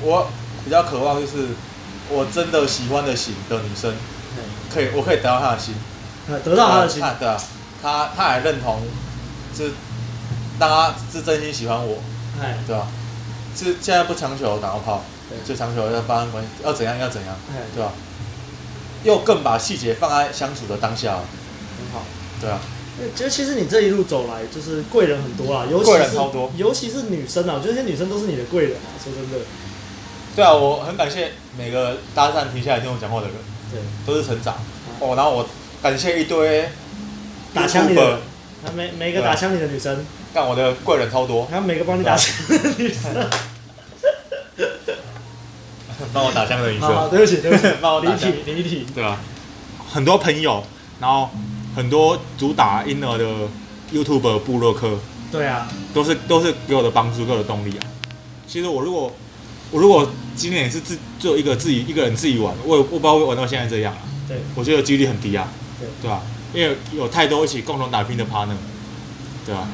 我比较渴望就是，我真的喜欢的型的女生，可以，我可以得到她的心，得到她的心，对啊。他他还认同，是，当他是真心喜欢我，对吧？是现在不强求打个炮，就强求要发生关系，要怎样要怎样，对吧？又更把细节放在相处的当下，很好，对啊。其实其实你这一路走来，就是贵人很多啊，尤其是尤其是女生啊，我觉得这些女生都是你的贵人啊，说真的。对啊，我很感谢每个搭讪停下来听我讲话的人，对，都是成长哦。然后我感谢一堆。打枪你的，每每个打枪你的女生，干我的贵人超多，还有每个帮你打枪的女生，帮我打枪的女生，对不起对不起，帮我离体离体，对吧？很多朋友，然后很多主打婴儿的 YouTube 部落客，对啊，都是都是给我的帮助，给我的动力啊。其实我如果我如果今天也是自做一个自己一个人自己玩，我我不知道会玩到现在这样啊。对，我觉得几率很低啊。对，对吧？因为有太多一起共同打拼的 partner，对吧？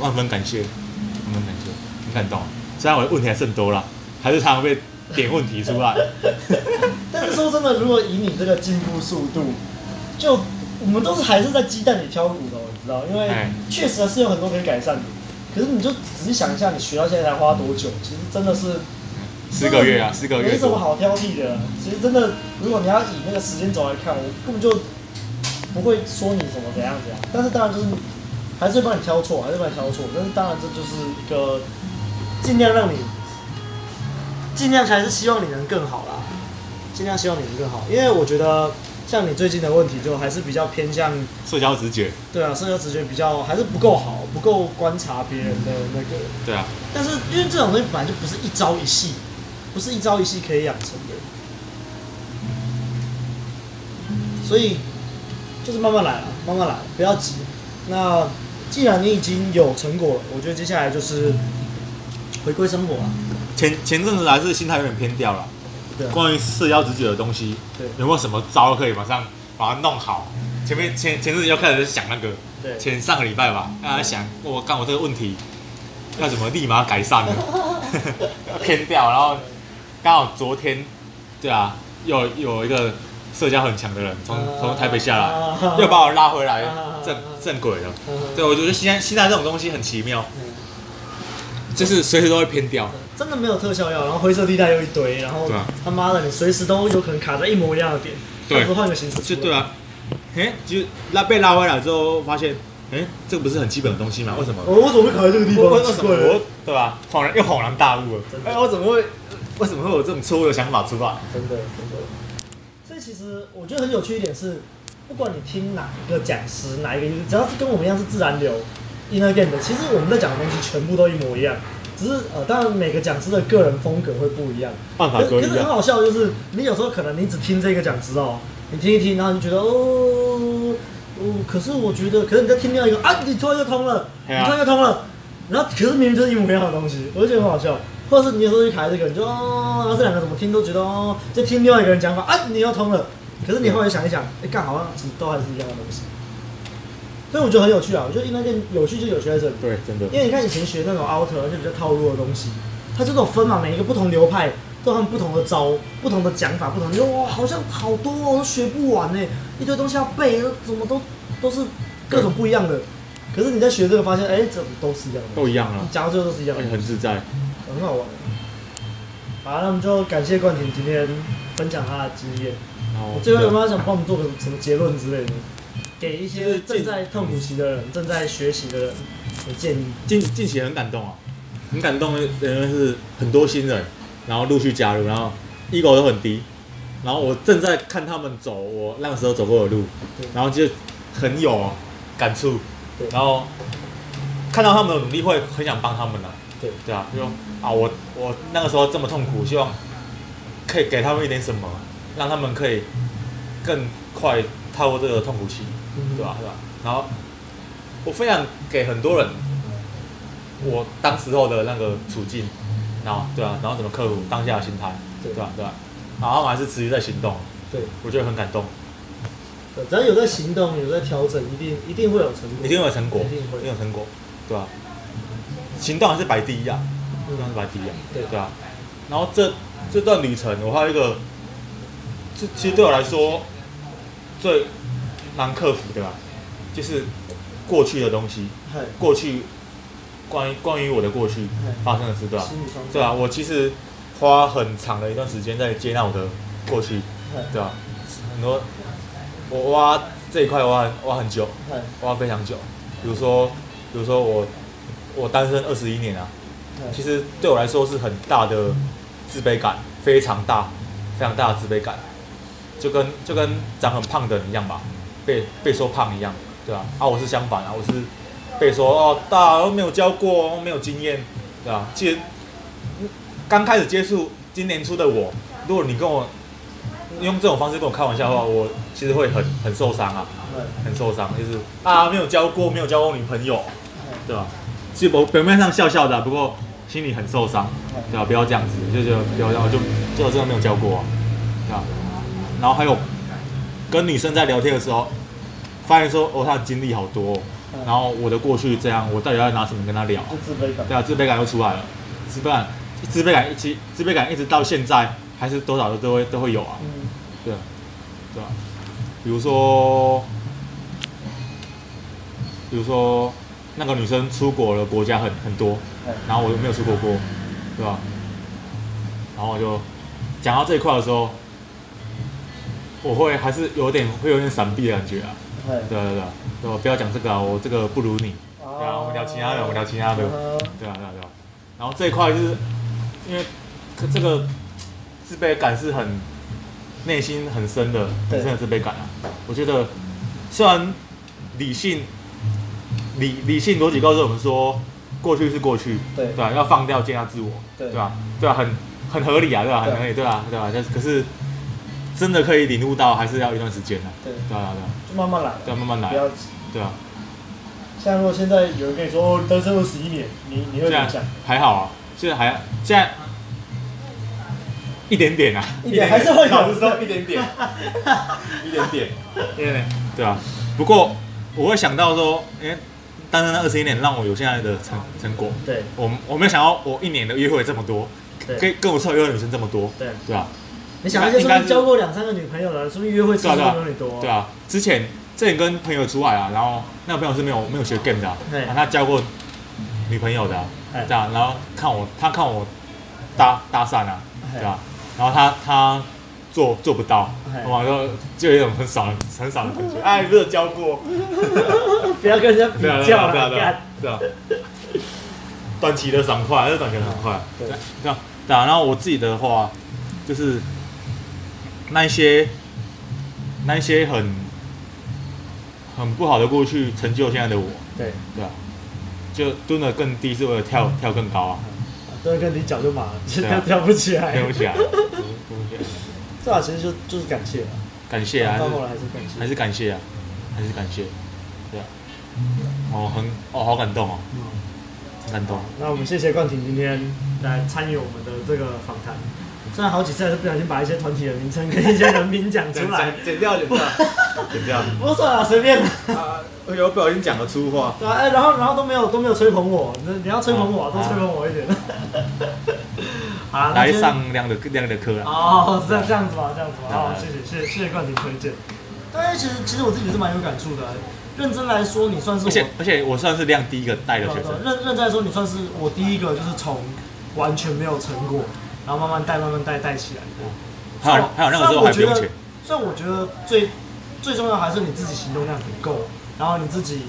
万分感谢，万分感谢，很感动。虽然我的问题还是很多了，还是常常被点问题出来。但是说真的，如果以你这个进步速度，就我们都是还是在鸡蛋里挑骨头，你知道？因为确实是有很多可以改善的。可是你就仔细想一下，你学到现在才花多久？其实真的是。十个月啊，十个月。没什么好挑剔的。其实真的，如果你要以那个时间轴来看，我根本就。不会说你什么怎样怎样，但是当然就是还是会帮你挑错，还是帮你挑错。但是当然这就是一个尽量让你尽量还是希望你能更好啦，尽量希望你能更好。因为我觉得像你最近的问题，就还是比较偏向社交直觉。对啊，社交直觉比较还是不够好，不够观察别人的那个。对啊。但是因为这种东西本来就不是一朝一夕，不是一朝一夕可以养成的，所以。就是慢慢来了，慢慢来，不要急。那既然你已经有成果了，我觉得接下来就是回归生活啊。前前阵子还是心态有点偏掉了。对。关于社交直觉的东西，对，有没有什么招可以马上把它弄好？前面前前阵子又开始想那个，对，前上个礼拜吧，大家想我干我这个问题要怎么立马改善呢？偏掉，然后刚好昨天，对啊，有有一个。社交很强的人从从台北下来，又把我拉回来正正轨了。对，我觉得现在现在这种东西很奇妙，就是随时都会偏掉。真的没有特效药，然后灰色地带又一堆，然后他妈的你随时都有可能卡在一模一样的点，对，换个形式。就对啊，哎，就拉被拉回来之后发现，哎，这个不是很基本的东西吗？为什么？我怎么会卡在这个地方？为什么？我对吧？恍然又恍然大悟了。哎，我怎么会？为什么会有这种错误的想法出来？真的，真的。其实我觉得很有趣一点是，不管你听哪一个讲师，哪一个，只要是跟我们一样是自然流，inner game 的，其实我们在讲的东西全部都一模一样，只是呃，当然每个讲师的个人风格会不一样。办法可，可是很好笑，就是你有时候可能你只听这个讲师哦，你听一听，然后你觉得哦哦，可是我觉得，可是你在听另外一个啊，你突然就通了，你突然就通了，然后可是明明就是一模一样的东西，我就觉得很好笑。或者是你有时候去开这个，你就哦，然后这两个怎么听都觉得哦，就听另外一个人讲法，啊，你又通了。可是你后来想一想，哎，干好像其实都还是一样的东西。所以我觉得很有趣啊，我觉得那件有趣就有趣在这里。对，真的。因为你看以前学那种 outer 而且比较套路的东西，它这种分嘛，每一个不同流派都有他们不同的招、不同的讲法、不同的，哇，好像好多哦，都学不完呢，一堆东西要背，怎么都都是各种不一样的。可是你在学这个发现，哎，怎么都是一样的，都一样啊，讲到最后都是一样的，很自在。很好玩。好，那我们就感谢冠廷今天分享他的经验。我最后有没有想帮我们做个什么结论之类的？给一些正在痛苦期的人、正在学习的人的建议。近近期很感动啊，很感动的人是很多新人，然后陆续加入，然后 ego 都很低，然后我正在看他们走我那个时候走过的路，然后就很有感触，然后看到他们的努力会很想帮他们的。对对啊，就说啊，我我那个时候这么痛苦，希望可以给他们一点什么，让他们可以更快踏过这个痛苦期，对吧？对吧？然后我分享给很多人，我当时候的那个处境，然后对啊，然后怎么克服当下的心态，对吧？对吧？然后还是持续在行动，对，我觉得很感动。只要有在行动，有在调整，一定一定会有成果，一定会有成果，一定会有成果，对吧？行动还是摆第一啊，行动还是摆第一啊，对对啊。然后这这段旅程，我还有一个，这其实对我来说最难克服的吧，就是过去的东西，过去关于关于我的过去发生的事，对吧？对啊，我其实花很长的一段时间在接纳我的过去，对吧？很多我挖这一块挖挖很久，挖非常久。比如说，比如说我。我单身二十一年啊，其实对我来说是很大的自卑感，非常大，非常大的自卑感，就跟就跟长很胖的人一样吧，被被说胖一样，对吧？啊，我是相反啊，我是被说哦大，都没有教过，没有经验，对吧？其实刚开始接触今年初的我，如果你跟我用这种方式跟我开玩笑的话，我其实会很很受伤啊，很受伤，就是啊没有交过，没有交过女朋友，对吧？其实我表面上笑笑的、啊，不过心里很受伤，对吧？不要这样子，就就不要这样，就就真的没有教过啊，对吧？然后还有跟女生在聊天的时候，发现说哦，她的经历好多、哦，然后我的过去这样，我到底要拿什么跟她聊？自卑感，对啊，自卑感又出来了，自卑感，自卑感一直，自卑感一直到现在还是多少的都会都会有啊，对，对吧？比如说，比如说。那个女生出国的国家很很多，然后我又没有出国过，对吧？然后我就讲到这一块的时候，我会还是有点会有点闪避的感觉啊。对对对，对吧？不要讲这个啊，我这个不如你。对啊，我们聊其他的，我们聊其他的。对啊对啊对啊。然后这一块就是因为这个自卑感是很内心很深的，很深的自卑感啊。我觉得虽然理性。理理性逻辑告诉我们说，过去是过去，对对吧？要放掉，接纳自我，对吧？对吧？很很合理啊，对吧？很合理，对吧？对吧？但是可是真的可以领悟到，还是要一段时间的，对对啊对啊，就慢慢来，对，慢慢来，不要急，对啊。像如果现在有人跟你说哦，单身二十一年，你你会怎么讲？还好啊，现在还现在一点点啊，一点还是会有的时候，一点点，一点点，对对啊。不过我会想到说，因为单身那二十一年让我有现在的成成果。对，我我没有想到我一年的约会这么多，跟跟我凑约会女生这么多，对对啊。你想一些说交过两三个女朋友了，是不是约会次数比你多？对啊，之前之前跟朋友出来啊，然后那个朋友是没有没有学 game 的，他交过女朋友的，这样，然后看我他看我搭搭讪啊，对吧？然后他他做做不到，我就就有一种很爽很爽的感觉，哎，热交过，不要跟人家比较了，对啊，短期的爽快，还是短期的爽快，对，这样，对啊，然后我自己的话就是。那一些，那一些很很不好的过去，成就现在的我。对。对啊，就蹲的更低，是为了跳跳更高啊。蹲得更低，脚就麻了，跳跳不起来。跳不起来。这把其实就就是感谢了。感谢啊！到后来还是感谢。还是感谢啊！还是感谢。对啊。哦，很哦，好感动哦。嗯。很感动。那我们谢谢冠廷今天来参与我们的这个访谈。虽然好几次还是不小心把一些团体的名称跟一些人名讲出来，剪掉，剪掉，剪掉。不算了，随便。啊，有不小心讲了粗话。对啊，哎，然后然后都没有都没有吹捧我，你你要吹捧我，多吹捧我一点。好，来上亮的亮的课啊。哦，这样这样子吧，这样子吧。好，谢谢谢谢谢谢冠廷推荐。但是其实其实我自己是蛮有感触的。认真来说，你算是而且而且我算是亮第一个带的学生。认认真来说，你算是我第一个就是从完全没有成果。然后慢慢带，慢慢带，带起来的。还有还有那个时候还不用钱。所以我觉得最最重要还是你自己行动量很够。然后你自己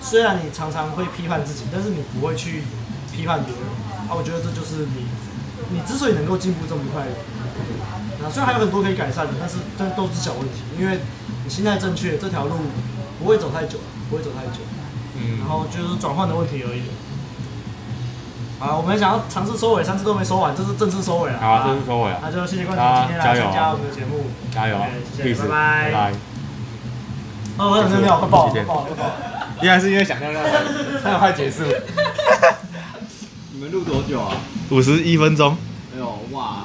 虽然你常常会批判自己，但是你不会去批判别人。啊，我觉得这就是你你之所以能够进步这么快。啊，虽然还有很多可以改善的，但是这都是小问题。因为你心态正确，这条路不会走太久，不会走太久。嗯。然后就是转换的问题而已。啊，我们想要尝试收尾，三次都没收完，这是正式收尾了。好啊，正式收尾啊。那就谢谢冠廷今天来参加我们的节目，加油，谢谢，拜拜。拜拜。哦，我有尿尿，快爆，快爆，快爆。应该是因为想尿尿，才要快结束。你们录多久啊？五十一分钟。哎呦，哇。